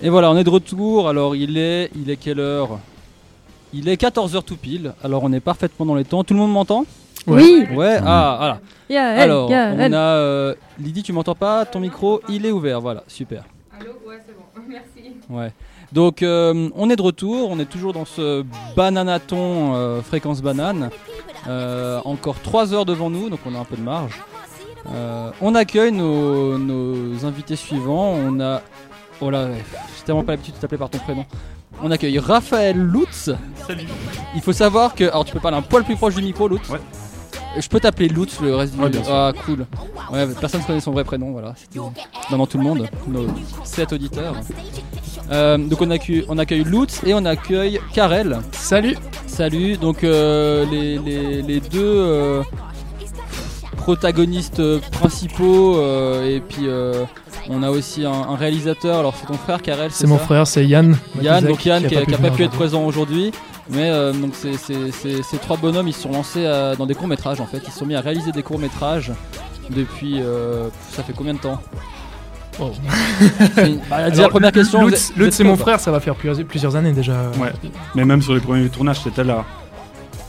Et voilà, on est de retour. Alors, il est, il est quelle heure? Il est 14h tout pile. Alors, on est parfaitement dans les temps. Tout le monde m'entend? Oui. Ouais, ah, voilà. Alors, on a euh, Lydie, tu m'entends pas? Ton micro, il est ouvert. Voilà, super. Allô? Ouais, c'est bon. Merci. Ouais. Donc, euh, on est de retour. On est toujours dans ce bananaton euh, fréquence banane. Euh, encore 3 heures devant nous, donc on a un peu de marge. Euh, on accueille nos, nos invités suivants. On a. Oh là, ouais, j'ai tellement pas l'habitude de t'appeler par ton prénom. On accueille Raphaël Lutz. Salut. Il faut savoir que. Alors, tu peux parler un poil plus proche du micro, Lutz Ouais. Euh, Je peux t'appeler Lutz le reste du Ouais, bien sûr. Ah, cool. Ouais, personne ne connaît son vrai prénom, voilà. C'était dans tout le monde, nos 7 auditeurs. Euh, donc, on accueille, on accueille Lutz et on accueille Karel. Salut Salut, donc euh, les, les- les deux euh, protagonistes principaux euh, et puis euh, on a aussi un, un réalisateur, alors c'est ton frère Karel C'est mon frère, c'est Yann. Yann, donc Yann qui, a- qui a pas pu être présent aujourd'hui mais euh, donc c'est- c'est- c'est- ces trois bonhommes ils se sont lancés à- dans des courts métrages en fait, ils se sont mis à réaliser des courts métrages depuis, euh, ça fait combien de temps Oh. Bah, la première question. êtes c'est mon frère, ça va faire plusieurs, plusieurs années déjà. Ouais. Mais même sur les premiers tournages, c'était là.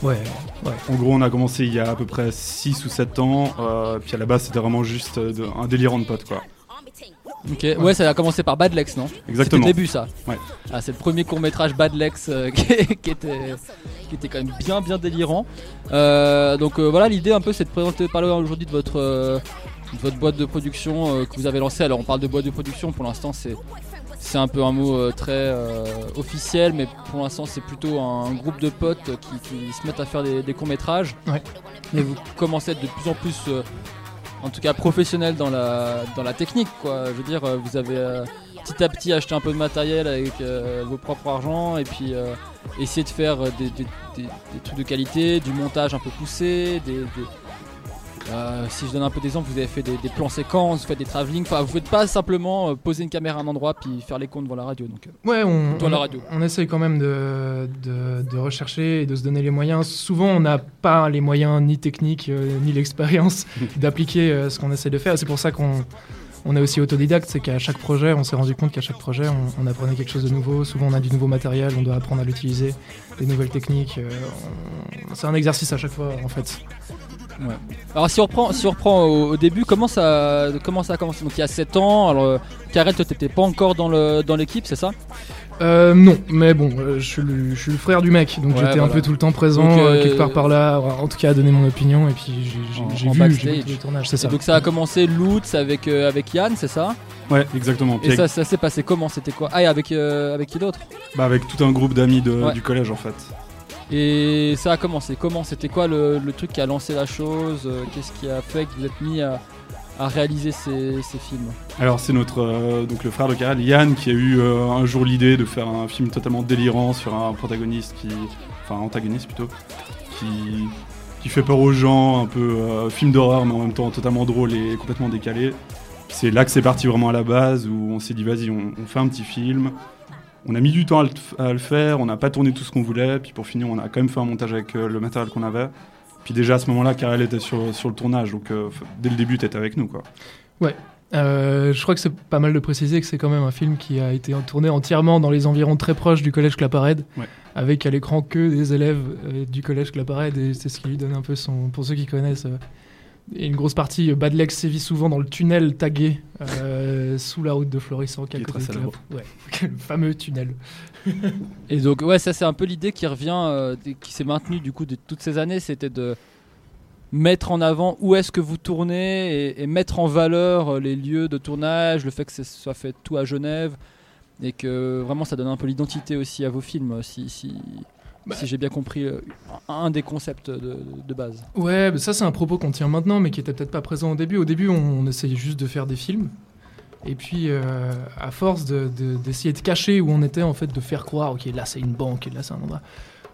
Ouais, ouais. En gros, on a commencé il y a à peu près 6 ou 7 ans. euh, puis à la base, c'était vraiment juste euh, de- un délirant de potes, quoi. Ok, ouais, ça a commencé par Bad Lex, non? Exactement. C'était le début, ça. Ouais. Ah, c'est le premier court métrage Bad Lex euh, qui, qui était, qui était quand même bien, bien délirant. Euh, donc euh, voilà, l'idée un peu, c'est de présenter, parler aujourd'hui de votre, euh, de votre boîte de production euh, que vous avez lancée. Alors, on parle de boîte de production. Pour l'instant, c'est c'est un peu un mot euh, très euh, officiel, mais pour l'instant, c'est plutôt un groupe de potes qui, qui se mettent à faire des, des courts métrages. Ouais. Et vous commencez à être de plus en plus euh, en tout cas professionnel dans la, dans la technique quoi. Je veux dire, vous avez euh, petit à petit acheté un peu de matériel avec euh, vos propres argent et puis euh, essayer de faire des, des- des- des trucs de qualité, du montage un peu poussé, des- euh, si je donne un peu d'exemple, vous avez fait des, des plans séquences, vous faites des travelling, enfin vous faites pas simplement euh, poser une caméra à un endroit puis faire les comptes devant la radio. Donc, euh, Ouais, on, la radio. on essaye quand même de, de, de rechercher et de se donner les moyens. Souvent, on n'a pas les moyens ni techniques euh, ni l'expérience d'appliquer euh, ce qu'on essaie de faire. C'est pour ça qu'on on est aussi autodidacte. C'est qu'à chaque projet, on s'est rendu compte qu'à chaque projet, on, on apprenait quelque chose de nouveau. Souvent, on a du nouveau matériel, on doit apprendre à l'utiliser, des nouvelles techniques. euh, C'est un exercice à chaque fois, en fait. Alors si on reprend, si on reprend au, au début, comment ça, comment ça a commencé? Donc il y a 7 ans, alors euh, Karel, toi t'étais pas encore dans le dans l'équipe, c'est ça? Euh, non, mais bon, euh, je, suis le, je suis le frère du mec, donc Ouais, j'étais un peu tout le temps présent, Donc, euh, quelque part par là, en tout cas à donner mon opinion, et puis j'ai- vu, vu tous les tournages, c'est Et ça. donc ça a commencé Lutz avec avec, euh, avec Yann, c'est ça? Ouais, exactement. Et ça, ça s'est passé comment? C'était quoi? Ah, et avec, euh, avec qui d'autre? Bah, avec tout un groupe d'amis Ouais. du collège, en fait. Et ça a commencé comment C'était quoi le, truc qui a lancé la chose Euh, Qu'est-ce qui a fait que vous êtes mis à, réaliser ces, films Alors c'est notre euh, donc le frère de Karel, Yann, qui a eu euh, un jour l'idée de faire un film totalement délirant sur un protagoniste qui, enfin antagoniste plutôt, qui qui fait peur aux gens, un peu film d'horreur mais en même temps totalement drôle et complètement décalé. C'est là que c'est parti vraiment à la base où on s'est dit vas-y on fait un petit film. On a mis du temps à le, à le faire, on n'a pas tourné tout ce qu'on voulait, puis pour finir on a quand même fait un montage avec euh, le matériel qu'on avait. Puis déjà à ce moment-là, Karel était sur, sur le tournage, donc euh, dès le début t'étais avec nous quoi. Euh, je crois que c'est pas mal de préciser que c'est quand même un film qui a été tourné entièrement dans les environs très proches du collège Claparède, Ouais. avec à l'écran que des élèves du collège Claparède, et c'est ce qui lui donne un peu son. Pour ceux qui connaissent, et une grosse partie, euh, Bad Legs sévit souvent dans le tunnel tagué euh, sous la route de Florissant, qui côté très de. Ouais, le fameux tunnel. Et donc ouais, ça c'est un peu l'idée qui revient, euh, qui s'est maintenue du coup de toutes ces années, c'était de mettre en avant où est-ce que vous tournez et, et mettre en valeur les lieux de tournage, le fait que ça soit fait tout à Genève et que vraiment ça donne un peu l'identité aussi à vos films, si, si, Bah. si j'ai bien compris euh, un des concepts de, de base. Ouais, bah ça c'est un propos qu'on tient maintenant, mais qui était peut-être pas présent au début. Au début, on, on essayait juste de faire des films. Et puis, euh, à force de- de- d'essayer de, cacher où on était, en fait, de faire croire, ok, là c'est une banque, et là c'est un endroit,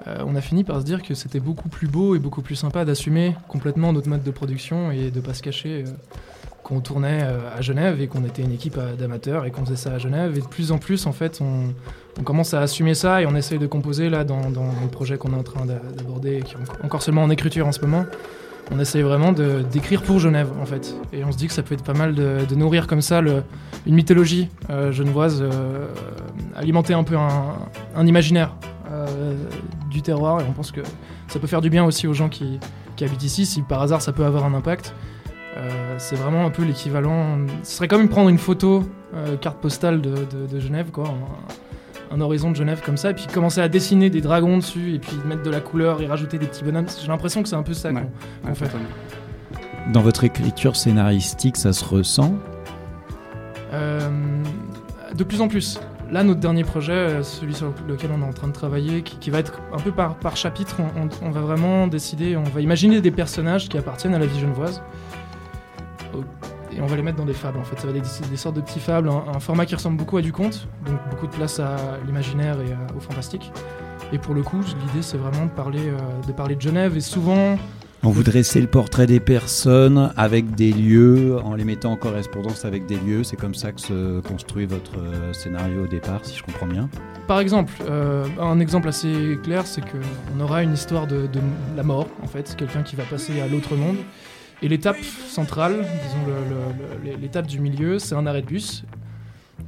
euh, on a fini par se dire que c'était beaucoup plus beau et beaucoup plus sympa d'assumer complètement notre mode de production et de pas se cacher euh, qu'on tournait euh, à Genève et qu'on était une équipe d'amateurs et qu'on faisait ça à Genève. Et de plus en plus, en fait, on, commence à assumer ça et on essaye de composer là dans, le projet qu'on est en train d'a- d'aborder, qui est en- encore seulement en écriture en ce moment. on essaye vraiment d'écrire pour Genève en fait. Et on se dit que ça peut être pas mal de, nourrir comme ça une mythologie euh, genevoise, euh, alimenter un peu un, imaginaire du terroir. Et on pense que ça peut faire du bien aussi aux gens qui, qui habitent ici, si par hasard ça peut avoir un impact. Euh, c'est vraiment un peu l'équivalent. Ce serait comme prendre une photo, euh, carte postale de, de- de Genève, quoi. Un, un horizon de Genève comme ça, et puis commencer à dessiner des dragons dessus, et puis mettre de la couleur et rajouter des petits bonhommes. J'ai l'impression que c'est un peu ça Ouais. qu'on- Ouais, fait. Dans votre écriture scénaristique, ça se ressent? Euh, de plus en plus. Là, notre dernier projet, celui sur lequel on est en train de travailler, qui, qui va être un peu par, par chapitre, on, on- on va vraiment décider, on va imaginer des personnages qui appartiennent à la vie genevoise. Et on va les mettre dans des fables, en fait. Ça va être des, des sortes de petits fables, un, un format qui ressemble beaucoup à du conte, donc beaucoup de place à l'imaginaire et à- au fantastique. Et pour le coup, l'idée, c'est vraiment de parler, euh, de parler de Genève, et souvent, On vous dressez le portrait des personnes avec des lieux, en les mettant en correspondance avec des lieux. C'est comme ça que se construit votre euh, scénario au départ, si je comprends bien. Par exemple, euh, un exemple assez clair, c'est qu'on aura une histoire de, de la mort, en fait, quelqu'un qui va passer à l'autre monde. Et l'étape centrale, disons l'étape du milieu, c'est un arrêt de bus,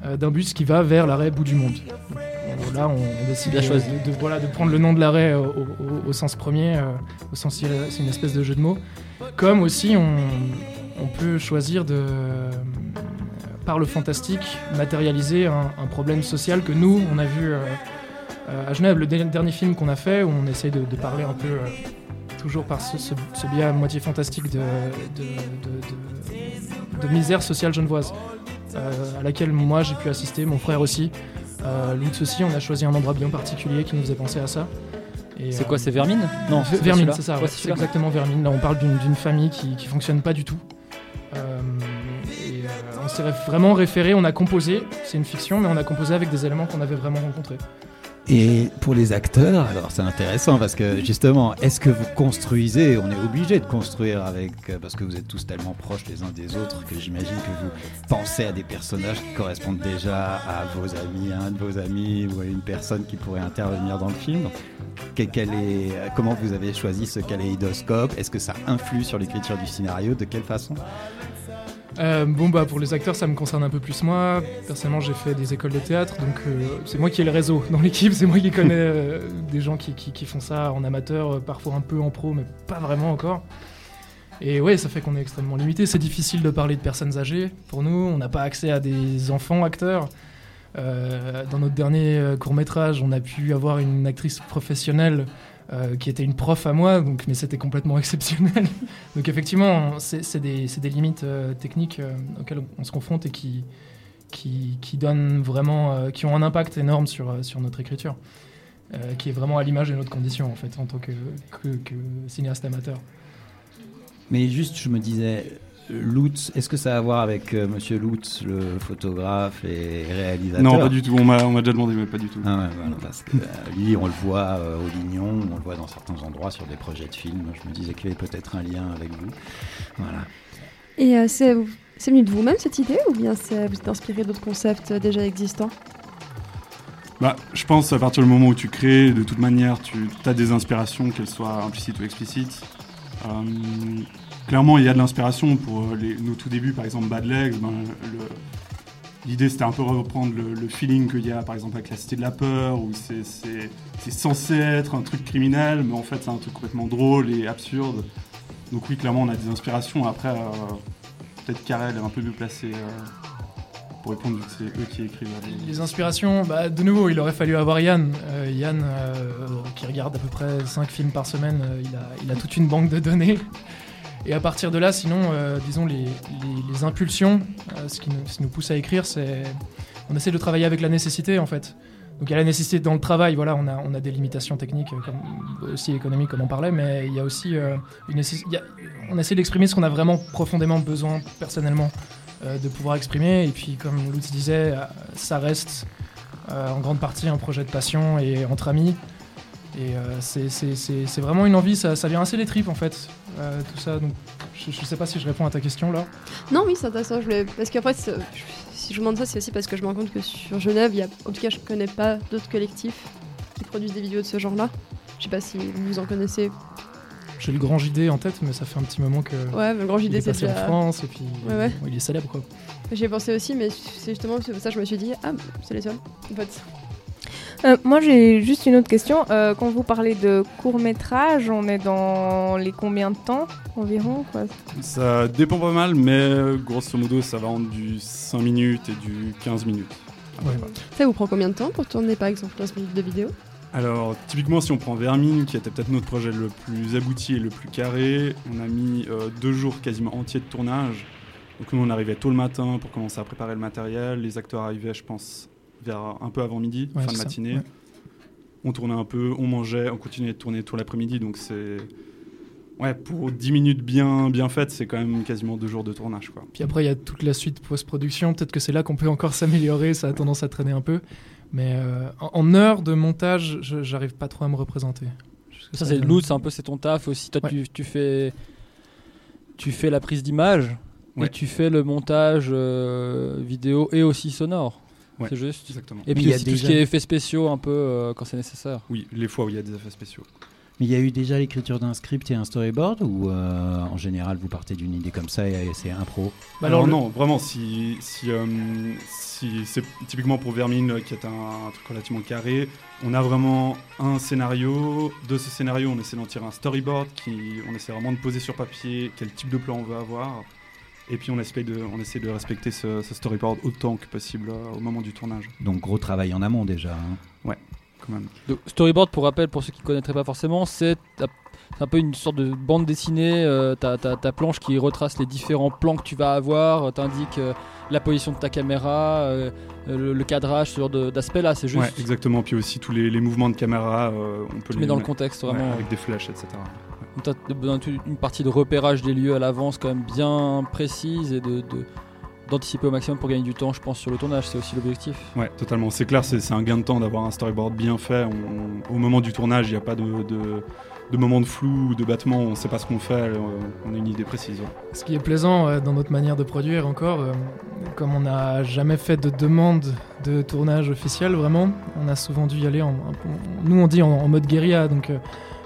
euh, d'un bus qui va vers l'arrêt bout du monde. Donc, là, on, on décide de, choisi. de- de- voilà, de prendre le nom de l'arrêt au, au- au sens premier, euh, au sens c'est une espèce de jeu de mots. Comme aussi, on, on peut choisir de, euh, par le fantastique, matérialiser un, un problème social que nous, on a vu euh, euh, à Genève. Le dernier film qu'on a fait, où on essaye de, parler un peu, euh, toujours par ce, ce- ce biais à moitié fantastique de, de, de- de- de misère sociale genevoise, euh, à laquelle moi j'ai pu assister, mon frère aussi. Euh, aussi, on a choisi un endroit bien particulier qui nous faisait penser à ça. C'est euh, quoi, c'est Vermine Non, Vermine, c'est ça, Ouais, c'est exactement Vermine. Là, on parle d'une famille qui, qui fonctionne pas du tout. Euh, et euh, on s'est vraiment référé, on a composé, c'est une fiction, mais on a composé avec des éléments qu'on avait vraiment rencontrés. Et pour les acteurs, alors c'est intéressant parce que justement, est-ce que vous construisez On est obligé de construire avec euh, parce que vous êtes tous tellement proches les uns des autres que j'imagine que vous pensez à des personnages qui correspondent déjà à vos amis, à un de vos amis ou à une personne qui pourrait intervenir dans le film. Quel est, comment vous avez choisi ce kaléidoscope? Est-ce que ça influe sur l'écriture du scénario? De quelle façon? Euh, bon, bah pour les acteurs, ça me concerne un peu plus moi. Personnellement, j'ai fait des écoles de théâtre, donc euh, c'est moi qui ai le réseau dans l'équipe, c'est moi qui connais euh, des gens qui, qui- qui font ça en amateur, parfois un peu en pro, mais pas vraiment encore. Et ouais, ça fait qu'on est extrêmement limité. C'est difficile de parler de personnes âgées pour nous. On n'a pas accès à des enfants acteurs. Dans notre dernier court métrage, on a pu avoir une actrice professionnelle euh, qui était une prof à moi, donc, mais c'était complètement exceptionnel. donc effectivement, c'est des, limites euh, techniques euh, auxquelles on se confronte et qui, qui, donnent vraiment, qui ont un impact énorme sur, notre écriture, qui est vraiment à l'image de notre condition en fait en tant que, que cinéaste amateur. Mais juste, je me disais, Lutz, est-ce que ça a à voir avec euh, Monsieur Lutz, le photographe et réalisateur? Non, pas du tout. On m'a on m'a déjà demandé, mais pas du tout. Ah ouais, voilà, parce que euh, lui, on le voit euh, au Lignon, on le voit dans certains endroits sur des projets de films. Je me disais qu'il y avait peut-être un lien avec vous. Voilà. Et euh, c'est c'est venu de vous-même cette idée ou bien c'est- vous êtes inspiré d'autres concepts euh, déjà existants? Bah, je pense à partir du moment où tu crées, de toute manière, tu as des inspirations, qu'elles soient implicites ou explicites. Clairement, il y a de l'inspiration pour euh, nos tout débuts, par exemple Bad Legs. ben, L'idée, c'était un peu reprendre le, feeling qu'il y a, par exemple, avec la Cité de la Peur, où c'est- censé être un truc criminel, mais en fait, c'est un truc complètement drôle et absurde. Donc oui, clairement, on a des inspirations. Après, euh, peut-être Karel est un peu mieux placé euh, pour répondre, vu que c'est eux qui écrivent. les- inspirations, bah, de nouveau, il aurait fallu avoir Yann. Yann, qui regarde à peu près 5 films par semaine, il a toute une banque de données. Et à partir de là, sinon, euh, disons, les, impulsions, euh, ce, qui nous, pousse à écrire, c'est. On essaie de travailler avec la nécessité, en fait. Donc il y a la nécessité dans le travail, voilà, on a, des limitations techniques, euh, aussi économiques, comme on parlait, mais il y a aussi une on essaie d'exprimer ce qu'on a vraiment profondément besoin, personnellement, de pouvoir exprimer. Et puis, comme Lutz disait, ça reste en grande partie un projet de passion et entre amis. Et c'est vraiment une envie, ça, ça vient assez des tripes en fait, euh, tout ça. Donc je, je sais pas si je réponds à ta question là. Non, oui, c'est intéressant. Je voulais... Parce qu'après, si je vous demande ça, c'est aussi parce que je me rends compte que sur Genève, il y a... en tout cas, je connais pas d'autres collectifs qui produisent des vidéos de ce genre-là. Je sais pas si vous en connaissez. J'ai le grand JD en tête, mais ça fait un petit moment que. Ouais, mais le grand JD, est c'est passé déjà. en France et puis Ouais, ouais. il est célèbre quoi. J'y ai pensé aussi, mais c'est justement ça que je me suis dit, ah, c'est les seuls. En fait, Euh, moi, j'ai juste une autre question. Euh, quand vous parlez de court métrage, on est dans les combien de temps environ quoi Ça dépend pas mal, mais euh, grosso modo, ça va entre du 5 minutes et du 15 minutes. Ouais. ça vous prend combien de temps pour tourner par exemple 15 minutes de vidéo? Alors, typiquement, si on prend Vermine, qui était peut-être notre projet le plus abouti et le plus carré, on a mis euh, deux jours quasiment entiers de tournage. Donc, nous, on arrivait tôt le matin pour commencer à préparer le matériel. Les acteurs arrivaient, je pense, vers un peu avant midi, Ouais, fin de ça, matinée. ouais. On tournait un peu, on mangeait, on continuait de tourner tout l'après-midi. Donc, c'est. Ouais, pour 10 minutes bien, bien faites, c'est quand même quasiment deux jours de tournage, quoi. Puis après, il y a toute la suite post-production. Peut-être que c'est là qu'on peut encore s'améliorer. Ça a tendance à traîner un peu. Mais euh, en, en heure de montage, je- j'arrive pas trop à me représenter. Que Ça, c'est l'autre, c'est un peu c'est ton taf aussi. Toi, Ouais. tu, tu fais tu fais la prise d'image Ouais. et tu fais le montage euh, vidéo et aussi sonore. Ouais. C'est juste. Exactement. Et puis il y a aussi tout ce qui est effets spéciaux un peu euh, quand c'est nécessaire. Oui, les fois où il y a des effets spéciaux. Mais il y a eu déjà l'écriture d'un script et un storyboard ou euh, en général vous partez d'une idée comme ça et c'est impro? Bah alors, alors, le- non, vraiment, si, si, euh, si c'est typiquement pour Vermine, qui est un, un truc relativement carré, on a vraiment un scénario. De ce scénario, on essaie d'en tirer un storyboard, qui, on essaie vraiment de poser sur papier quel type de plan on veut avoir. Et puis on essaie de, on essaie de respecter ce, ce storyboard autant que possible euh, au moment du tournage, Donc gros travail en amont déjà. hein. quand même. Donc, storyboard, pour rappel, pour ceux qui ne connaîtraient pas forcément, c'est un peu une sorte de bande dessinée. Euh, ta planche qui retrace les différents plans que tu vas avoir, euh, t'indique euh, la position de ta caméra, le, le cadrage, ce genre de- d'aspect-là. C'est juste. Ouais, exactement. Puis aussi tous les, les mouvements de caméra, euh, on peut tu les mets dans le mettre- contexte ouais, vraiment. avec des flèches, etc. T'as besoin d'une- une partie de repérage des lieux à l'avance quand même bien précise et de, de- d'anticiper au maximum pour gagner du temps, je pense, sur le tournage. C'est aussi l'objectif. Ouais, totalement. C'est clair, c'est c'est un gain de temps d'avoir un storyboard bien fait. On- au moment du tournage, il n'y a pas de, de, de moment de flou ou de battement. On ne sait pas ce qu'on fait. euh, On a une idée précise. ouais. Ce qui est plaisant euh, dans notre manière de produire encore, euh, comme on n'a jamais fait de demande de tournage officiel vraiment, on a souvent dû y aller en, en- nous on dit en, en mode guérilla, donc euh,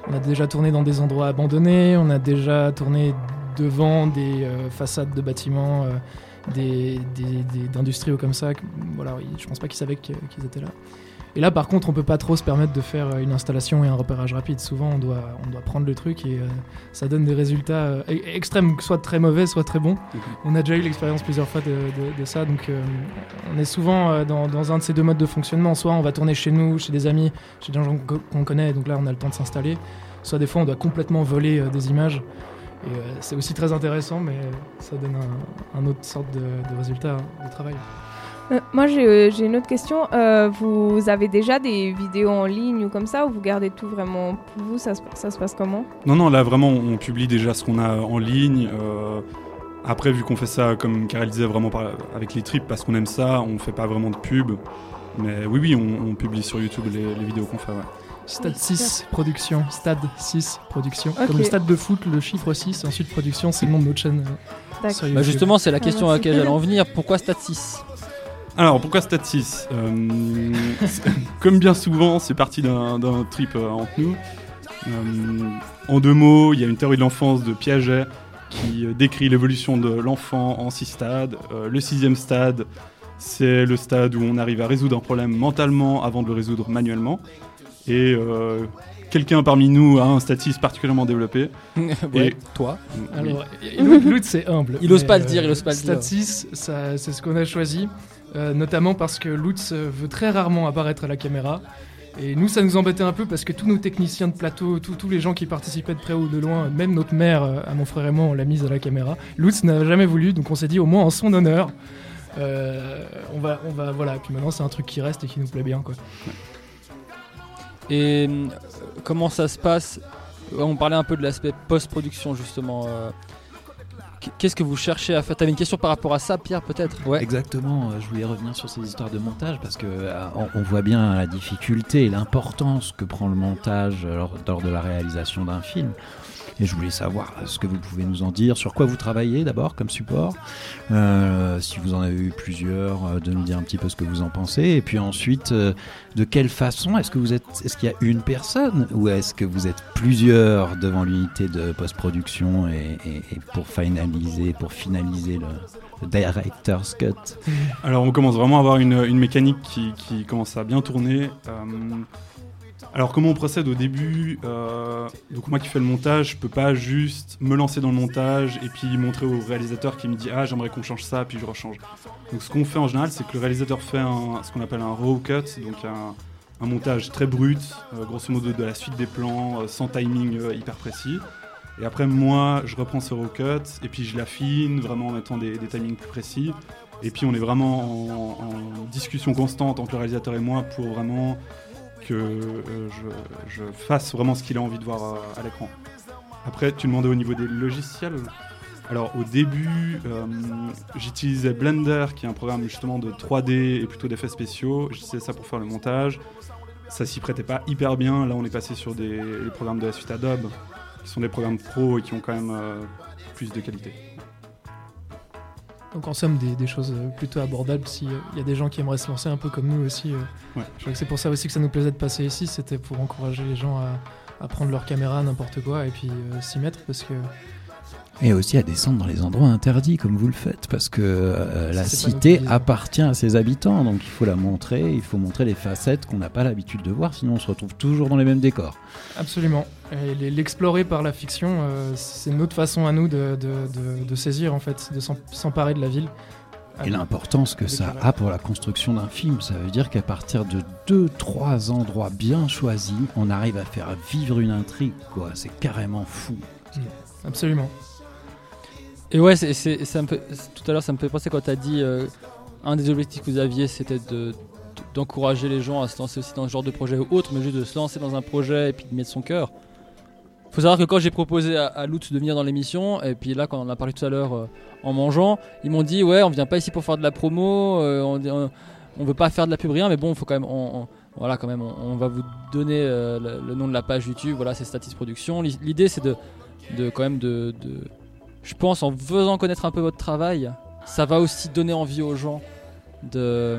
on a déjà tourné dans des endroits abandonnés, on a déjà tourné devant des euh, façades de bâtiments, euh, des, des- d'industriaux comme ça. Voilà, je pense pas qu'ils savaient qu'ils étaient là. Et là, par contre, on peut pas trop se permettre de faire euh, une installation et un repérage rapide. Souvent, on doit, on doit prendre le truc et euh, ça donne des résultats euh, e- extrêmes, soit très mauvais, soit très bons. On a déjà eu l'expérience plusieurs fois de, de- de ça, donc euh, on est souvent dans, dans un de ces deux modes de fonctionnement. Soit on va tourner chez nous, chez des amis, chez des gens qu'on connaît, donc là on a le temps de s'installer. Soit des fois on doit complètement voler des images. Et c'est aussi très intéressant, mais ça donne un, un autre sorte de, de résultat de travail. Euh, moi, j'ai euh, j'ai une autre question. Euh, vous avez déjà des vidéos en ligne ou comme ça, ou vous gardez tout vraiment pour vous? Ça se, ça se passe comment? Non, non, là vraiment, on publie déjà ce qu'on a en ligne. euh, après, vu qu'on fait ça, comme Karel disait, vraiment par- avec les tripes, parce qu'on aime ça, on fait pas vraiment de pub. Mais oui, oui, on, on publie sur YouTube les, les vidéos qu'on fait. ouais. Stade Oui, 6 production, stade 6 production. Comme le stade de foot, le chiffre 6, et ensuite production, c'est le nom de notre chaîne. euh, Bah justement, c'est la question à laquelle j'allais en venir. Pourquoi Stat 6 Alors, pourquoi Stat 6 Euh, Comme bien souvent, c'est parti d'un trip euh, entre nous. Euh, en deux mots, il y a une théorie de l'enfance de Piaget qui décrit l'évolution de l'enfant en six stades. Euh, le sixième stade, c'est le stade où on arrive à résoudre un problème mentalement avant de le résoudre manuellement. Et euh, quelqu'un parmi nous a un stade 6 particulièrement développé. Ouais, Et- toi. Oui. Alors, l'autre, c'est humble. Il ose pas le dire, il ose pas le Stat dire. 6, ça- c'est ce qu'on a choisi, euh, notamment parce que Lutz euh, veut très rarement apparaître à la caméra. Et nous, ça nous embêtait un peu parce que tous nos techniciens de plateau, tous les gens qui participaient de près ou de loin, même notre mère, euh, à mon frère et moi, on l'a mise à la caméra. Lutz n'a jamais voulu, donc on s'est dit au moins en son honneur, on va, on va, voilà. Puis maintenant, c'est un truc qui reste et qui nous plaît bien, quoi. Et comment ça se passe? On parlait un peu de l'aspect post-production justement. Qu'est-ce que vous cherchez à faire? T'avais une question par rapport à ça, Pierre, peut-être? Exactement, euh, je voulais revenir sur ces histoires de montage parce que euh, on, voit bien la difficulté et l'importance que prend le montage euh, lors de la réalisation d'un film. Et je voulais savoir ce que vous pouvez nous en dire, sur quoi vous travaillez d'abord comme support, euh, si vous en avez eu plusieurs, euh, de nous dire un petit peu ce que vous en pensez, et puis ensuite euh, de quelle façon est-ce que vous êtes, est-ce qu'il y a une personne ou est-ce que vous êtes plusieurs devant l'unité de post-production et, pour finaliser, pour finaliser le, director's cut? Alors on commence vraiment à avoir une, mécanique qui, commence à bien tourner. Alors comment on procède au début euh, Donc moi qui fais le montage, je peux pas juste me lancer dans le montage et puis montrer au réalisateur qui me dit ah j'aimerais qu'on change ça puis je rechange. Donc ce qu'on fait en général c'est que le réalisateur fait ce qu'on appelle un raw cut, donc un, montage très brut, euh, grosso modo de la suite des plans, euh, sans timing hyper précis. Et après moi je reprends ce raw cut et puis je l'affine vraiment en mettant des, timings plus précis. Et puis on est vraiment en, en discussion constante entre le réalisateur et moi pour vraiment que euh, je, fasse vraiment ce qu'il a envie de voir à l'écran. Après, tu demandais au niveau des logiciels. Alors au début, euh, j'utilisais Blender, qui est un programme justement de 3D et plutôt d'effets spéciaux. J'utilisais ça pour faire le montage. Ça s'y prêtait pas hyper bien. Là, on est passé sur des programmes de la suite Adobe, qui sont des programmes pro et qui ont quand même euh, plus de qualité. Donc en somme, des, des choses euh, plutôt abordables s'il y a des gens qui aimeraient se lancer un peu comme nous aussi. euh. Ouais. Je crois que c'est pour ça aussi que ça nous plaisait de passer ici, c'était pour encourager les gens à, à prendre leur caméra, n'importe quoi, et puis euh, s'y mettre parce que Et aussi à descendre dans les endroits interdits comme vous le faites, parce que euh, la cité appartient à ses habitants, donc il faut la montrer, il faut montrer les facettes qu'on n'a pas l'habitude de voir, sinon on se retrouve toujours dans les mêmes décors. absolument. L'explorer par la fiction, euh, c'est notre façon à nous de, de- de- de saisir en fait, de s'em- s'emparer de la ville. Et l'importance que ça a pour la construction d'un film, ça veut dire qu'à partir de deux, trois endroits bien choisis, on arrive à faire vivre une intrigue, quoi. C'est carrément fou. Absolument. Et ouais, c'est, c'est- ça me fait- tout à l'heure, ça me fait penser quand tu as dit euh, un des objectifs que vous aviez, c'était de, d'encourager les gens à se lancer aussi dans ce genre de projet ou autre, mais juste de se lancer dans un projet et puis de mettre son cœur. Faut savoir que quand j'ai proposé à, à Lutz de venir dans l'émission, et puis là, quand on en a parlé tout à l'heure euh, en mangeant, ils m'ont dit Ouais, on vient pas ici pour faire de la promo, euh, on, on, veut pas faire de la pub, rien, mais bon, faut quand même. on- voilà, quand même, on, va vous donner euh, le, nom de la page YouTube. Voilà, c'est Statis Production. L'i- L'idée, c'est de, de quand même de, de- je pense, en faisant connaître un peu votre travail, ça va aussi donner envie aux gens de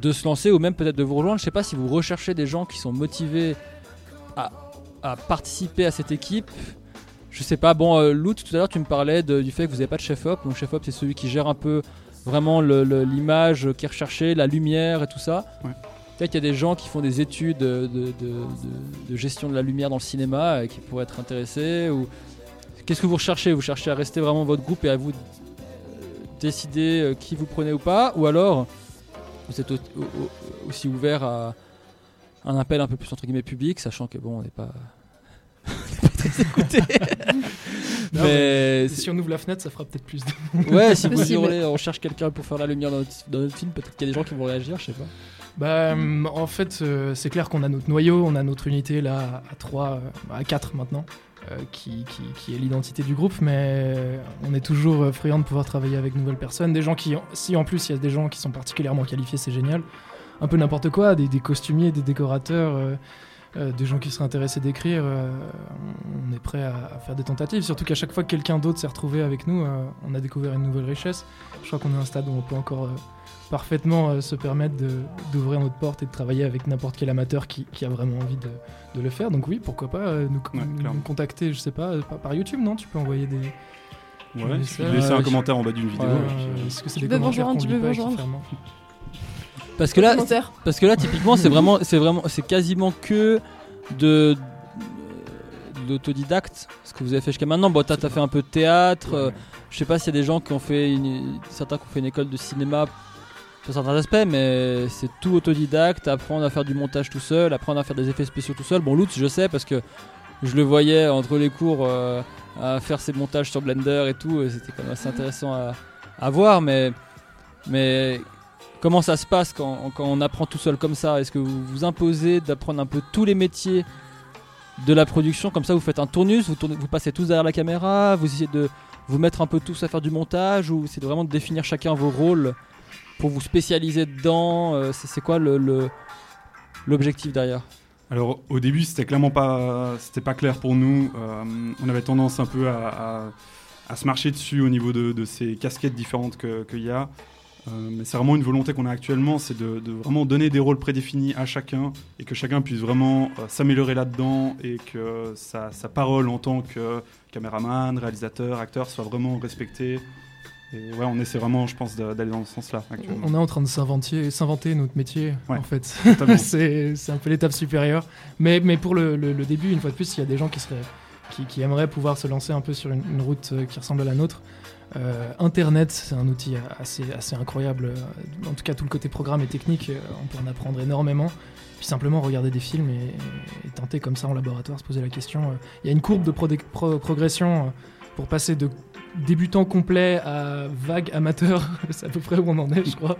de se lancer ou même peut-être de vous rejoindre. Je sais pas si vous recherchez des gens qui sont motivés à, à participer à cette équipe. Je sais pas. Bon, euh, Loot, tout à l'heure, tu me parlais de- du fait que vous n'avez pas de chef-op. Donc, chef-op, c'est celui qui gère un peu vraiment l'image qui est recherchée, la lumière et tout ça. Ouais. Peut-être qu'il y a des gens qui font des études de, de- de- de- de gestion de la lumière dans le cinéma et qui pourraient être intéressés. Ou qu'est-ce que vous recherchez? Vous cherchez à rester vraiment votre groupe et à vous euh, décider euh, qui vous prenez ou pas? Ou alors vous êtes au- au- au- aussi ouvert à un appel un peu plus entre guillemets public, sachant que bon, on n'est pas. on n'est pas très écouté. Non, mais Si on ouvre la fenêtre, ça fera peut-être plus de. ouais, si vous Possible. hurlez, on cherche quelqu'un pour faire la lumière dans notre, dans notre film, peut-être qu'il y a des gens qui vont réagir, je sais pas. Bah, hum, en fait, euh, c'est clair qu'on a notre noyau, on a notre unité là à 3, à 4 maintenant, euh, qui, qui- qui est l'identité du groupe, mais on est toujours euh, friand de pouvoir travailler avec de nouvelles personnes. Des gens qui, si en plus il y a des gens qui sont particulièrement qualifiés, c'est génial. Un peu n'importe quoi, des, des costumiers, des décorateurs, euh, euh, des gens qui seraient intéressés d'écrire, euh, on est prêt à, à faire des tentatives. Surtout qu'à chaque fois que quelqu'un d'autre s'est retrouvé avec nous, euh, on a découvert une nouvelle richesse. Je crois qu'on est à un stade où on peut encore euh, parfaitement euh, se permettre de- d'ouvrir notre porte et de travailler avec n'importe quel amateur qui, qui a vraiment envie de, de le faire. Donc oui, pourquoi pas euh, nous, Ouais, nous clairement. contacter, je sais pas, par, par YouTube, non? Tu peux envoyer des... Ouais, laisser euh, un je- commentaire en bas d'une vidéo. Est-ce que c'est Tu des commentaires rejoindre, qu'on tu lit peux pas Parce que là, parce que là, typiquement, c'est vraiment, c'est vraiment, c'est quasiment que de, l'autodidacte, ce que vous avez fait jusqu'à maintenant. Bon, t'as t'as fait un peu de théâtre. euh, je sais pas s'il y a des gens qui ont fait, une, certains qui ont fait une école de cinéma sur certains aspects, mais c'est tout autodidacte. Apprendre à faire du montage tout seul, apprendre à faire des effets spéciaux tout seul. Bon, Lutz, je sais parce que je le voyais entre les cours euh, à faire ses montages sur Blender et tout. et C'était quand même assez intéressant à, à voir, mais mais comment ça se passe quand, on apprend tout seul comme ça? Est-ce que vous vous imposez d'apprendre un peu tous les métiers de la production? Comme ça, vous faites un tournus, vous, passez tous derrière la caméra, vous essayez de vous mettre un peu tous à faire du montage, ou c'est vraiment de définir chacun vos rôles pour vous spécialiser dedans? Euh, C'est quoi l'objectif derrière? Alors au début c'était clairement pas clair pour nous. Euh, on avait tendance un peu à, se marcher dessus au niveau de, ces casquettes différentes que- qu'il y a. Euh, mais c'est vraiment une volonté qu'on a actuellement, c'est de, de vraiment donner des rôles prédéfinis à chacun et que chacun puisse vraiment euh, s'améliorer là-dedans et que sa, sa parole en tant que caméraman, réalisateur, acteur soit vraiment respectée. Et ouais, on essaie vraiment, je pense, d'aller dans ce sens-là actuellement. On est en train de s'inventer, s'inventer notre métier, Ouais. en fait. C'est un peu l'étape supérieure. Mais, mais pour le, le- le début, une fois de plus, il y a des gens qui, seraient, qui, qui aimeraient pouvoir se lancer un peu sur une, une route euh, qui ressemble à la nôtre. Euh, Internet, c'est un outil assez, assez incroyable. Euh, En tout cas, tout le côté programme et technique, euh, on peut en apprendre énormément. Puis simplement regarder des films et, et tenter comme ça en laboratoire, se poser la question. Il y a une courbe de pro- progression pour passer de débutant complet à vague amateur, c'est à peu près où on en est, je crois,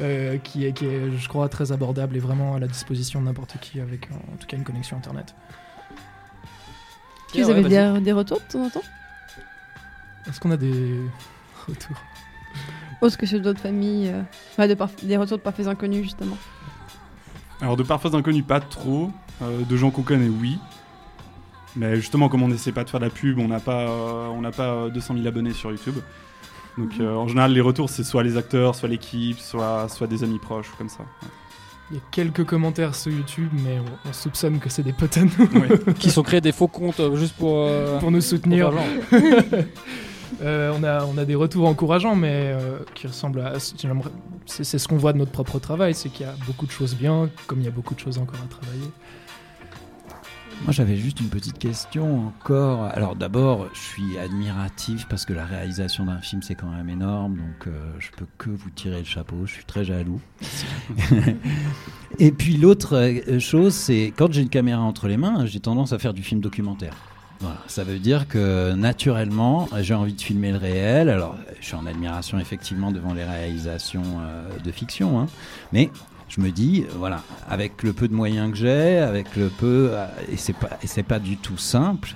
euh, qui, est, qui est, je crois, très abordable et vraiment à la disposition de n'importe qui avec en tout cas une connexion internet. Que vous avez des, des retours de temps en temps? Est-ce qu'on a des retours? Autre que ceux d'autres familles euh, de parf- Des retours de parfaits inconnus, justement. Alors de parfaits inconnus, pas trop. Euh, de gens qu'on connaît, oui. Mais justement, comme on n'essaie pas de faire de la pub, on n'a pas, euh, on n'a pas euh, 200 000 abonnés sur YouTube. Donc euh, en général, les retours, c'est soit les acteurs, soit l'équipe, soit, soit des amis proches, ou comme ça. Il y a quelques commentaires sur YouTube, mais on, on soupçonne que c'est des potes à nous Ouais. Qui sont créés des faux comptes euh, juste pour. euh, pour nous soutenir. on, a, on a des retours encourageants, mais euh, qui ressemblent à. c'est ce qu'on voit de notre propre travail, c'est qu'il y a beaucoup de choses bien, comme il y a beaucoup de choses encore à travailler. Moi, j'avais juste une petite question encore. Alors, d'abord, je suis admiratif parce que la réalisation d'un film, c'est quand même énorme. Donc, euh, je peux que vous tirer le chapeau. Je suis très jaloux. Et puis, l'autre euh, chose, c'est quand j'ai une caméra entre les mains, j'ai tendance à faire du film documentaire. Voilà, ça veut dire que naturellement, j'ai envie de filmer le réel. Alors, je suis en admiration effectivement devant les réalisations euh, de fiction, hein. mais je me dis, voilà, avec le peu de moyens que j'ai, avec le peu, euh, et c'est pas, et c'est pas du tout simple.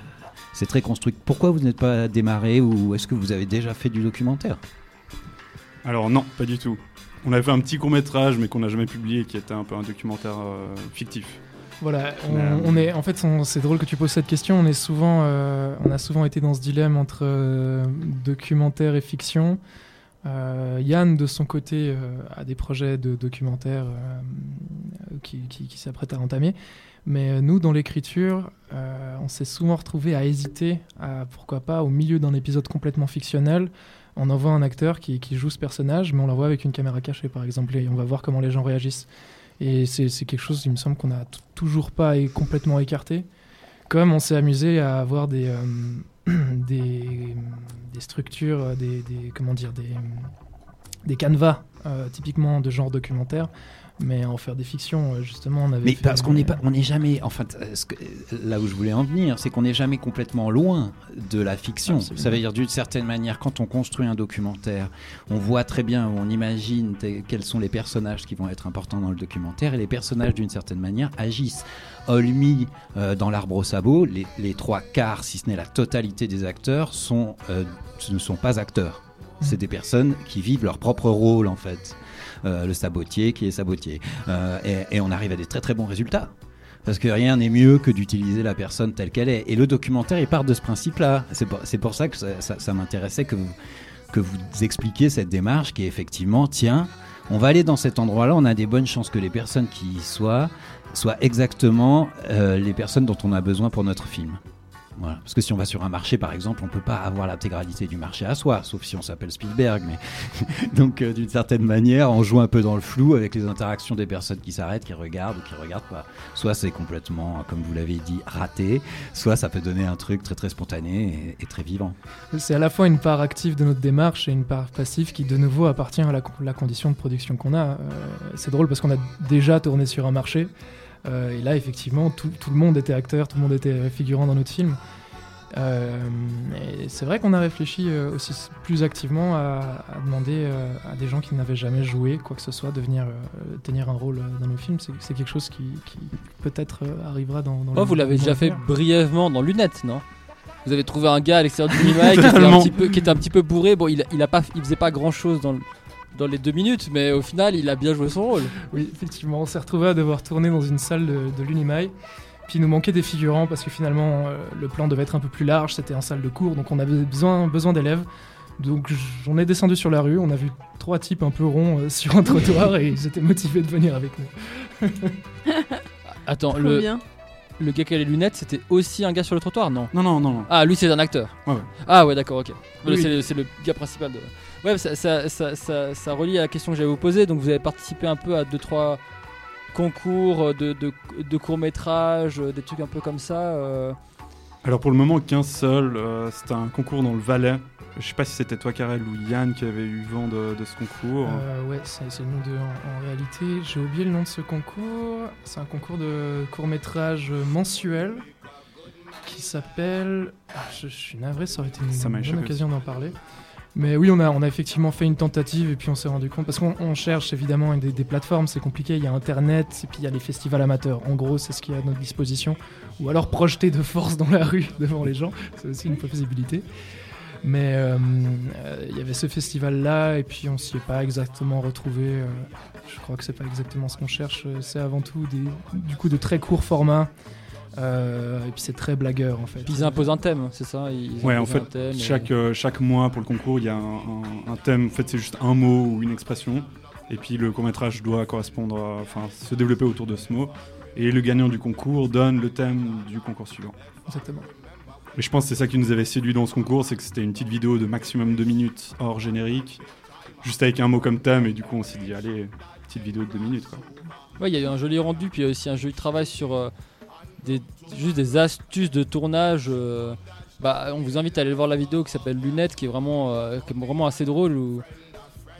C'est très construit. Pourquoi vous n'êtes pas démarré ou est-ce que vous avez déjà fait du documentaire? Alors non, pas du tout. On avait fait un petit court métrage, mais qu'on n'a jamais publié, qui était un peu un documentaire euh, fictif. Voilà, on, est, en fait, c'est drôle que tu poses cette question. On est souvent, euh, on a souvent été dans ce dilemme entre euh, documentaire et fiction. Euh, Yann, de son côté, a des projets de documentaire qui, qui, qui s'apprêtent à entamer. Mais nous, dans l'écriture, on s'est souvent retrouvé à hésiter, à pourquoi pas, au milieu d'un épisode complètement fictionnel, on envoie un acteur qui, qui joue ce personnage, mais on l'envoie avec une caméra cachée, par exemple, et on va voir comment les gens réagissent. Et c'est quelque chose, il me semble, qu'on n'a toujours pas é- complètement écarté. Comme on s'est amusé à avoir des, euh, structures, des, des- comment dire, des, des canevas euh, typiquement de genre documentaire, mais en faire des fictions, euh, justement, on avait Mais fait- parce qu'on n'est pas, on n'est jamais, enfin, euh, ce que- là où je voulais en venir, c'est qu'on n'est jamais complètement loin de la fiction. Absolument. Ça veut dire d'une certaine manière, quand on construit un documentaire, on voit très bien, on imagine quels sont les personnages qui vont être importants dans le documentaire, et les personnages d'une certaine manière agissent. Olmi, euh, dans l'arbre au sabot, les, les trois quarts, si ce n'est la totalité des acteurs, sont, euh, ce ne sont pas acteurs. C'est des personnes qui vivent leur propre rôle en fait. Euh, le sabotier qui est sabotier. Euh, et, on arrive à des très très bons résultats. Parce que rien n'est mieux que d'utiliser la personne telle qu'elle est. Et le documentaire, il part de ce principe-là. C'est pour, ça que ça m'intéressait que vous, que vous expliquiez cette démarche qui est effectivement, tiens, on va aller dans cet endroit-là, on a des bonnes chances que les personnes qui y soient soient exactement euh, les personnes dont on a besoin pour notre film. Voilà. Parce que si on va sur un marché, par exemple, on peut pas avoir l'intégralité du marché à soi, sauf si on s'appelle Spielberg. Mais donc, euh, d'une certaine manière, on joue un peu dans le flou avec les interactions des personnes qui s'arrêtent, qui regardent ou qui regardent pas. Soit c'est complètement, comme vous l'avez dit, raté, soit ça peut donner un truc très très spontané et, et très vivant. C'est à la fois une part active de notre démarche et une part passive qui, de nouveau, appartient à la, la condition de production qu'on a. Euh, c'est drôle parce qu'on a déjà tourné sur un marché. Euh, et là, effectivement, tout, tout le monde était acteur, tout le monde était figurant dans notre film. Euh, et c'est vrai qu'on a réfléchi euh, aussi plus activement à, à demander euh, à des gens qui n'avaient jamais joué quoi que ce soit de venir euh, tenir un rôle dans nos films. C'est quelque chose qui, qui peut-être euh, arrivera dans, dans Oh, vous l'avez déjà fait brièvement dans Lunettes, non? Vous avez trouvé un gars à l'extérieur du cinéma qui, était un petit peu, qui était un petit peu bourré. Bon, il, il, a pas, il faisait pas grand chose dans le, dans les deux minutes, mais au final, il a bien joué son rôle. Oui, effectivement, on s'est retrouvé à devoir tourner dans une salle de, de l'Unimail. Puis il nous manquait des figurants parce que finalement euh, le plan devait être un peu plus large, c'était en salle de cours, donc on avait besoin, besoin d'élèves. Donc j'en ai descendu sur la rue, on a vu trois types un peu ronds euh, sur un trottoir et ils étaient motivés de venir avec nous. Attends, Trop le, bien. Le gars qui a les lunettes, c'était aussi un gars sur le trottoir, non Non, non, non, non. Ah, lui, c'est un acteur. Ouais, ouais. Ah, ouais, d'accord, ok. Oui. C'est le- C'est le gars principal de. Ouais, ça, ça, ça, relie à la question que j'allais vous poser. Donc, vous avez participé un peu à deux, trois concours de, de, de courts-métrages, des trucs un peu comme ça. euh. Alors pour le moment, qu'un seul. euh, c'était un concours dans le Valais. Je sais pas si c'était toi, Karel, ou Yann qui avait eu vent de, de ce concours. Euh, ouais, c'est c'est nous deux en, en réalité. J'ai oublié le nom de ce concours. C'est un concours de court métrage mensuel qui s'appelle. Ah, je, je suis navré, ça aurait été une, Ça bonne échappé occasion d'en parler. Mais oui, on a, on a effectivement fait une tentative et puis on s'est rendu compte. Parce qu'on on cherche évidemment des, des plateformes, c'est compliqué. Il y a Internet et puis il y a les festivals amateurs. En gros, c'est ce qu'il y a à notre disposition. Ou alors projeter de force dans la rue devant les gens. C'est aussi une possibilité. Mais euh, euh, il y avait ce festival-là, et puis on s'y est pas exactement retrouvé. euh, je crois que c'est pas exactement ce qu'on cherche. euh, C'est avant tout des, du coup de très courts formats. euh, et puis c'est très blagueur en fait. Puis ils imposent un thème, c'est ça Ils Ouais, en fait, un thème et- chaque, euh, chaque mois pour le concours, il y a un, un- un thème. En fait, c'est juste un mot ou une expression. Et puis le court-métrage doit correspondre, à- enfin, se développer autour de ce mot. Et le gagnant du concours donne le thème du concours suivant. Exactement. Et je pense que c'est ça qui nous avait séduit dans ce concours, c'est que c'était une petite vidéo de maximum deux minutes hors générique, juste avec un mot comme thème. Et du coup, on s'est dit, allez, petite vidéo de deux minutes. Quoi. Ouais, il y a eu un joli rendu, puis il y a aussi un joli travail sur euh, des, juste des astuces de tournage. euh, bah, on vous invite à aller voir la vidéo qui s'appelle Lunettes, qui est vraiment, euh, qui est vraiment assez drôle. Où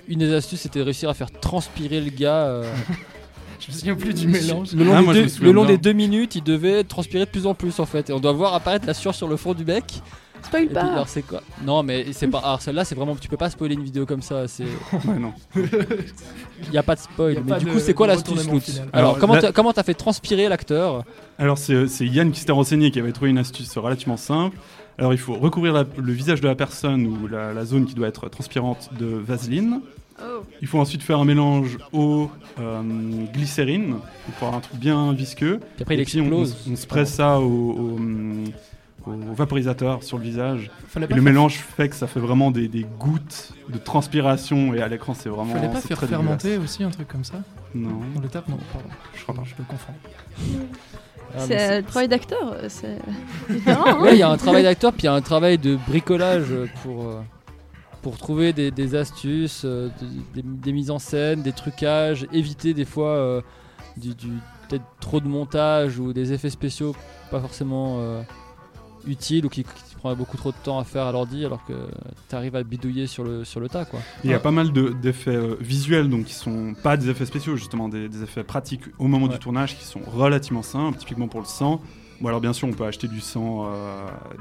une des astuces, c'était de réussir à faire transpirer le gars. Je me souviens plus du mélange. Le long, Ah, des, moi, deux, me souviens le long bien. des deux minutes, il devait transpirer de plus en plus en fait. Et on doit voir apparaître la sueur sur le front du mec. Spoil puis, pas. alors c'est quoi? Non, mais c'est pas. Alors celle-là, c'est vraiment. Tu peux pas spoiler une vidéo comme ça. C'est. Ouais, non. Il y a pas de spoil. Mais du de- coup, c'est quoi l'astuce. Alors, Alors, comment t'as- comment t'as fait transpirer l'acteur? Alors c'est c'est Yann qui s'était renseigné, qui avait trouvé une astuce relativement simple. Alors il faut recouvrir la- le visage de la personne ou la, la zone qui doit être transpirante de vaseline. Oh. Il faut ensuite faire un mélange eau, euh, glycérine pour avoir un truc bien visqueux. Puis après, il Et puis, on-. On, on se presse ça au, au, au vaporisateur sur le visage. Et le faire- mélange fait que ça fait vraiment des, des gouttes de transpiration et à l'écran c'est vraiment. Fallait pas faire fermenter aussi un truc comme ça. Non. Dans l'étape Non, pardon. Je crois pas. Je le confonds. Ah, C'est le travail d'acteur, c'est différent. hein. Ouais, il y a un travail d'acteur, puis il y a un travail de bricolage pour, euh, pour trouver des, des astuces, euh, de- des, des mises en scène, des trucages, éviter des fois euh, du, du- peut-être trop de montage ou des effets spéciaux pas forcément euh, utiles ou qui, qui prennent beaucoup trop de temps à faire à l'ordi alors que tu arrives à bidouiller sur le, sur le tas. Quoi. Il y a pas mal de- d'effets visuels, donc qui sont pas des effets spéciaux, justement des, des effets pratiques au moment Ouais. du tournage qui sont relativement simples, typiquement pour le sang. Bon, alors bien sûr, on peut acheter du sang,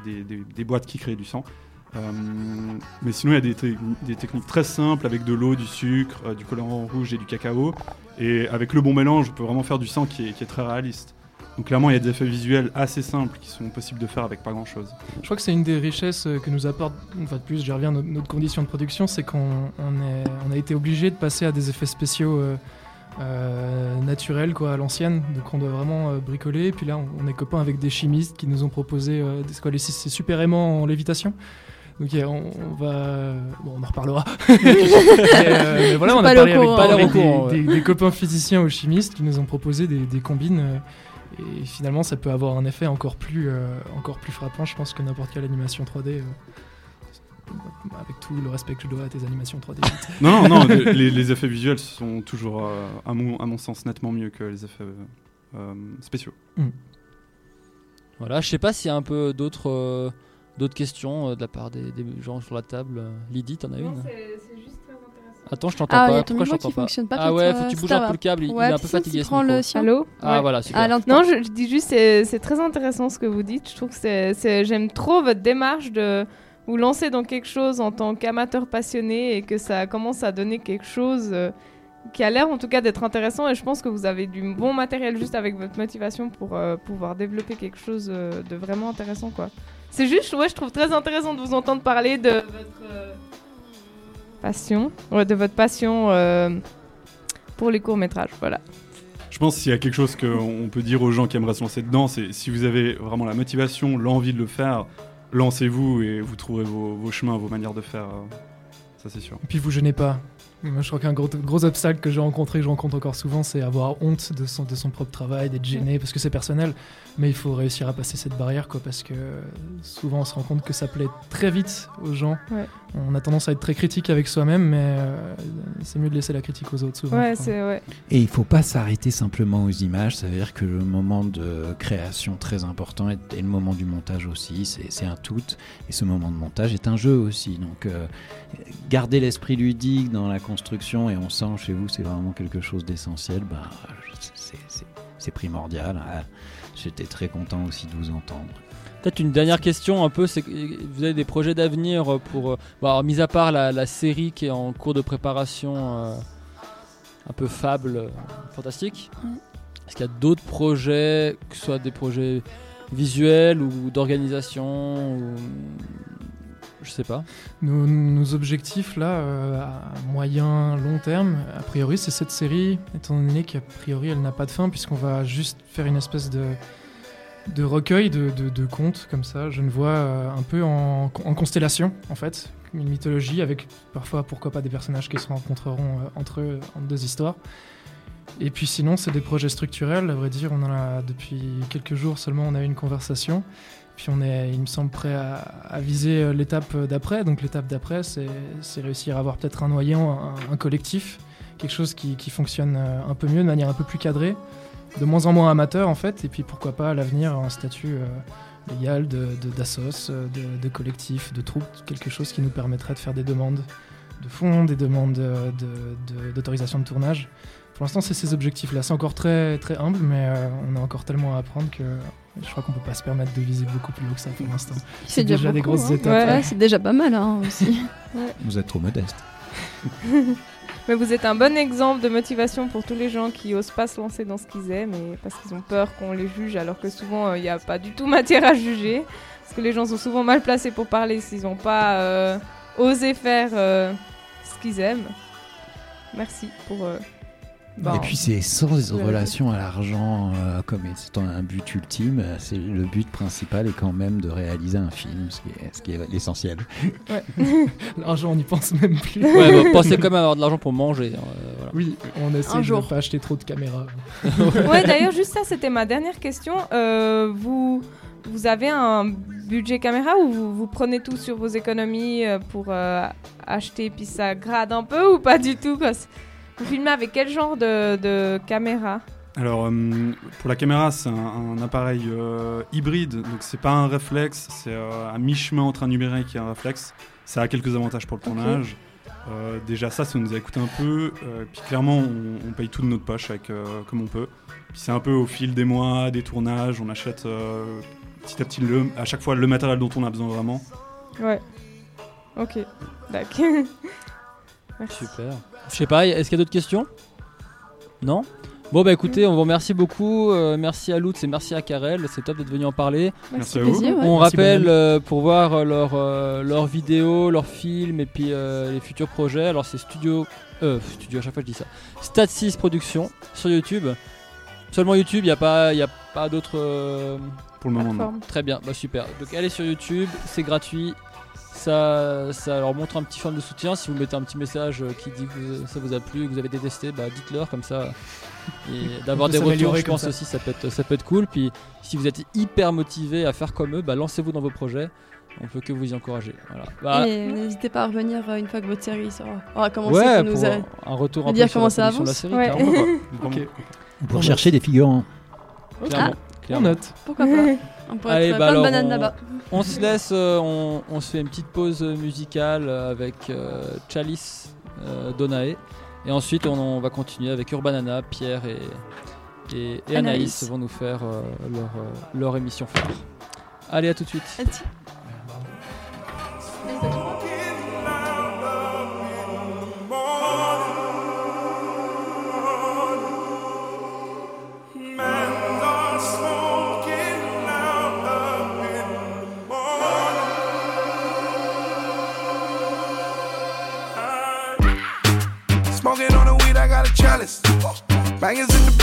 des boîtes qui créent du sang. Euh, mais sinon, il y a des, te- des techniques très simples avec de l'eau, du sucre, euh, du colorant rouge et du cacao. Et avec le bon mélange, on peut vraiment faire du sang qui est, très réaliste. Donc clairement, il y a des effets visuels assez simples qui sont possibles de faire avec pas grand-chose. Je crois que c'est une des richesses euh, que nous apporte, fois de plus, je reviens notre, notre condition de production, c'est qu'on a été obligé de passer à des effets spéciaux naturels, quoi, à l'ancienne. Donc on doit vraiment bricoler. Et puis là, on, est copains avec des chimistes qui nous ont proposé des, quoi, les- super aimants en lévitation. Donc yeah, on, on va, bon, on en reparlera. mais, euh, mais voilà, on a parlé avec, courant. Courant, des, ouais. des- des copains physiciens ou chimistes qui nous ont proposé des, des combines. euh, et finalement, ça peut avoir un effet encore plus, euh, encore plus frappant, je pense, que n'importe quelle animation 3D. euh, avec tout le respect que je dois à tes animations 3D. Non, non, non, les, les effets visuels sont toujours, euh, à, mon, à mon sens, nettement mieux que les effets euh, spéciaux. Voilà, je sais pas s'il y a un peu d'autres euh, d'autres questions euh, de la part des, des gens sur la table? Lydie, t'en as une? Attends, je t'entends Ah, pas. Pourquoi je t'entends pas? fonctionne pas, Ah ouais, faut que tu euh, bouges un peu le câble. il- Ouais, il est un peu fatigué. tu prends le sien. Allô? Ah Ouais. voilà, super. Ah, là, Non, je, je dis juste, c'est c'est très intéressant ce que vous dites. Je trouve que c'est- c'est- j'aime trop votre démarche de vous lancer dans quelque chose en tant qu'amateur passionné et que ça commence à donner quelque chose euh, qui a l'air en tout cas d'être intéressant. Et je pense que vous avez du bon matériel juste avec votre motivation pour euh, pouvoir développer quelque chose euh, de vraiment intéressant. quoi. C'est juste, ouais, je trouve très intéressant de vous entendre parler de votre. euh, passion, ouais, de votre passion euh, pour les courts métrages. Voilà. Je pense s'il y a quelque chose qu'on peut dire aux gens qui aimeraient se lancer dedans, c'est si vous avez vraiment la motivation, l'envie de le faire, lancez-vous et vous trouverez vos, vos chemins, vos manières de faire. euh, Ça, c'est sûr. Et puis vous gênez pas. Moi, je crois qu'un gros, gros obstacle que j'ai rencontré, que je rencontre encore souvent, c'est avoir honte de son, de son propre travail, d'être gêné, parce que c'est personnel. Mais il faut réussir à passer cette barrière, quoi, parce que souvent on se rend compte que ça plaît très vite aux gens. Ouais. On a tendance à être très critique avec soi-même, mais euh, c'est mieux de laisser la critique aux autres souvent. Ouais, ouais. Et il faut pas s'arrêter simplement aux images, ça veut dire que le moment de création très important est- et le moment du montage aussi, c'est c'est un tout. Et ce moment de montage est un jeu aussi. Donc euh, garder l'esprit ludique dans la construction, et on sent chez vous c'est vraiment quelque chose d'essentiel, bah, c'est- primordial. Ah, J'étais très content aussi de vous entendre. Peut-être une dernière question un peu, c'est que vous avez des projets d'avenir pour, euh, bon, alors, mis à part la, la série qui est en cours de préparation, euh, un peu fable, euh, fantastique. Est-ce qu'il y a d'autres projets, que ce soit des projets visuels ou d'organisation ou je sais pas. Nos, objectifs là, euh, à moyen, long terme, a priori, c'est cette série, étant donné qu'a priori elle n'a pas de fin, puisqu'on va juste faire une espèce de, recueil de, contes comme ça. Je ne vois euh, un peu en, constellation, en fait, une mythologie avec parfois, pourquoi pas, des personnages qui se rencontreront euh, entre eux en deux histoires. Et puis sinon, c'est des projets structurels. À vrai dire, on en a depuis quelques jours seulement, on a eu une conversation. Puis on est, il me semble, prêt à, viser euh, l'étape d'après. Donc l'étape d'après, c'est réussir à avoir peut-être un noyau, un, collectif, quelque chose qui, fonctionne euh, un peu mieux, de manière un peu plus cadrée, de moins en moins amateur en fait. Et puis pourquoi pas à l'avenir un statut euh, légal d'assos, euh, de, collectif, de troupe, quelque chose qui nous permettrait de faire des demandes de fonds, des demandes euh, de- de- d'autorisation de, tournage. Pour l'instant, c'est ces objectifs-là. C'est encore très, très humble, mais euh, on a encore tellement à apprendre que je crois qu'on peut pas se permettre de viser beaucoup plus haut que ça pour l'instant. C'est déjà des beaucoup, grosses hein. étapes. Ouais, Ouais. c'est déjà pas mal hein, aussi. Vous êtes trop modeste. Mais vous êtes un bon exemple de motivation pour tous les gens qui osent pas se lancer dans ce qu'ils aiment et parce qu'ils ont peur qu'on les juge alors que souvent il n'y a pas du tout matière à juger. Parce que les gens sont souvent mal placés pour parler s'ils n'ont pas euh, osé faire euh, ce qu'ils aiment. Merci pour... Et puis c'est sans Ouais. relation à l'argent euh, comme étant un but ultime, c'est le but principal est quand même de réaliser un film, ce qui est, ce qui est l'essentiel. L'argent, on n'y pense même plus. Ouais, bah, pensez quand même à avoir de l'argent pour manger. hein, euh, voilà. Oui, on essaie Un de jour. ne pas acheter trop de caméras. Ouais, d'ailleurs, juste ça, c'était ma dernière question. Euh, vous, vous avez un budget caméra ou vous, vous prenez tout sur vos économies euh, pour euh, acheter puis ça grade un peu ou pas du tout quoi Vous filmez avec quel genre de, de caméra Alors, euh, pour la caméra, c'est un, un appareil euh, hybride, donc c'est pas un réflexe, c'est euh, un mi-chemin entre un numérique et un réflexe. Ça a quelques avantages pour le tournage. Euh, déjà, ça, ça nous a coûté un peu. euh, puis clairement, on, on paye tout de notre poche avec, euh, comme on peut. Puis c'est un peu au fil des mois, des tournages, on achète euh, petit à petit le, à chaque fois le matériel dont on a besoin vraiment. Ouais. Ok. D'accord. Merci. Super. Je sais pas, est-ce qu'il y a d'autres questions? Non? Bon bah écoutez, on vous remercie beaucoup. euh, merci à Lutz et merci à Karel. C'est top d'être venu en parler. Merci à Avec vous. plaisir, ouais. On Merci, rappelle euh, pour voir euh, leurs euh, leurs vidéos, leurs films et puis euh, les futurs projets. Alors c'est Studio, euh, Studio à chaque fois je dis ça. Stat 6 Production sur YouTube. Seulement YouTube, il n'y a pas, y a pas d'autres. euh, Pour le moment, non. Très bien, bah super. Donc allez sur YouTube, c'est gratuit. Ça, ça leur montre un petit forme de soutien. Si vous mettez un petit message euh, qui dit que ça vous a plu, que vous avez détesté, bah dites-leur comme ça. Et d'avoir des retours, je comme pense ça. aussi, ça peut, être, ça peut être cool. Puis si vous êtes hyper motivé à faire comme eux, bah lancez-vous dans vos projets. On peut que vous y encourager. Voilà. Bah, Et n'hésitez pas à revenir euh, une fois que votre série sera, aura commencé ouais, pour pour nous a- un retour un dire comment la ça de la avance. série. Ouais. Pour chercher des figurants. Clairement, On clairement. note. Pourquoi pas On pourrait Allez, bah plein de alors, bananes on- là-bas. On se laisse, euh, on, on se fait une petite pause musicale avec euh, Chalice euh, Donae. Et ensuite, on, on va continuer avec Urbanana, Pierre et, et, et Anaïs. Anaïs. vont nous faire euh, leur, leur émission phare. Allez, à tout de suite. Bangers in the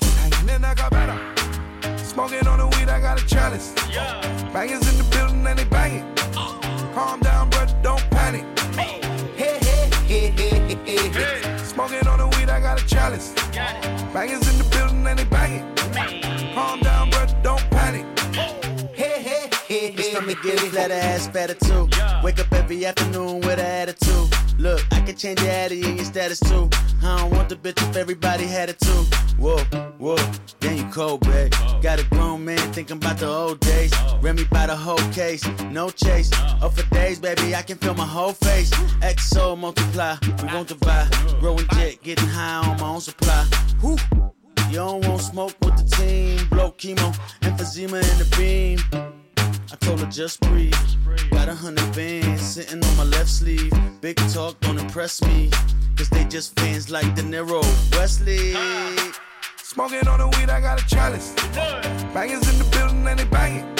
just hanging in, I got better. Smoking on the weed, I got a chalice. Bangers in the building and they banging. Calm down, brother, don't panic. Hey, hey, hey, hey, hey, hey. Smoking on the weed, I got a chalice. Bangers in the get flatter ass fatter too. Wake up every afternoon with an attitude. Look, I can change your attitude and your status too. I don't want the bitch if everybody had it too. Whoa, whoa, damn you cold, babe. Got a grown man thinking about the old days. Remy by the whole case, no chase. Up for days, baby, I can feel my whole face. XO multiply, we won't divide. Growing jet, getting high on my own supply. Whew. You don't want smoke with the team. Blow chemo, emphysema in the beam. I told her just breathe. Got a hundred bands sitting on my left sleeve. Big talk don't impress me. Cause they just fans like De Niro. Wesley. Smoking on the weed, I got a chalice. Bangers in the building and they banging.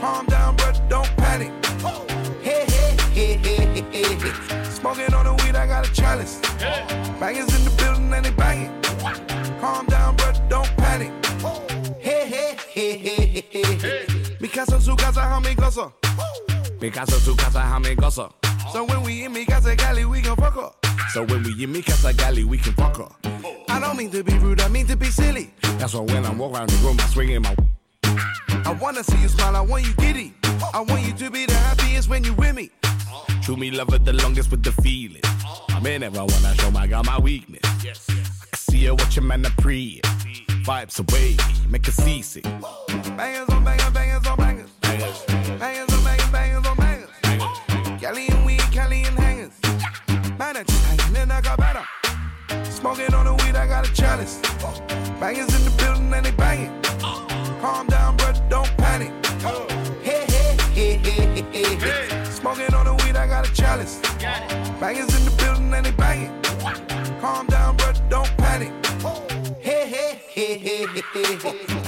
Calm down, brother, don't panic. Hey, hey, hey, hey, hey, hey. Smoking on the weed, I got a chalice. Su casa, how me goza. Mi casa, tu casa, me goza. So when we in mi casa, Cali, we gon' fuck up. So when we in mi casa galley, we can fuck her. I don't mean to be rude, I mean to be silly. That's why when I walk around the room, I swing in my. I wanna see you smile, I want you giddy. I want you to be the happiest when you with me. True me love her the longest with the feeling. Man, never wanna show my girl my weakness. I can see her watching man a pre. Vibes away, make her seasick. Bangers on bangers Smoking on the weed, I got a chalice. Bangers in the building and they banging. Calm down, brother, don't panic. Hey, hey, hey, hey, hey. Smoking on the weed, I got a chalice. Bangers in the building and they banging. Calm down, brother, don't panic. Hey, hey, hey, hey, hey.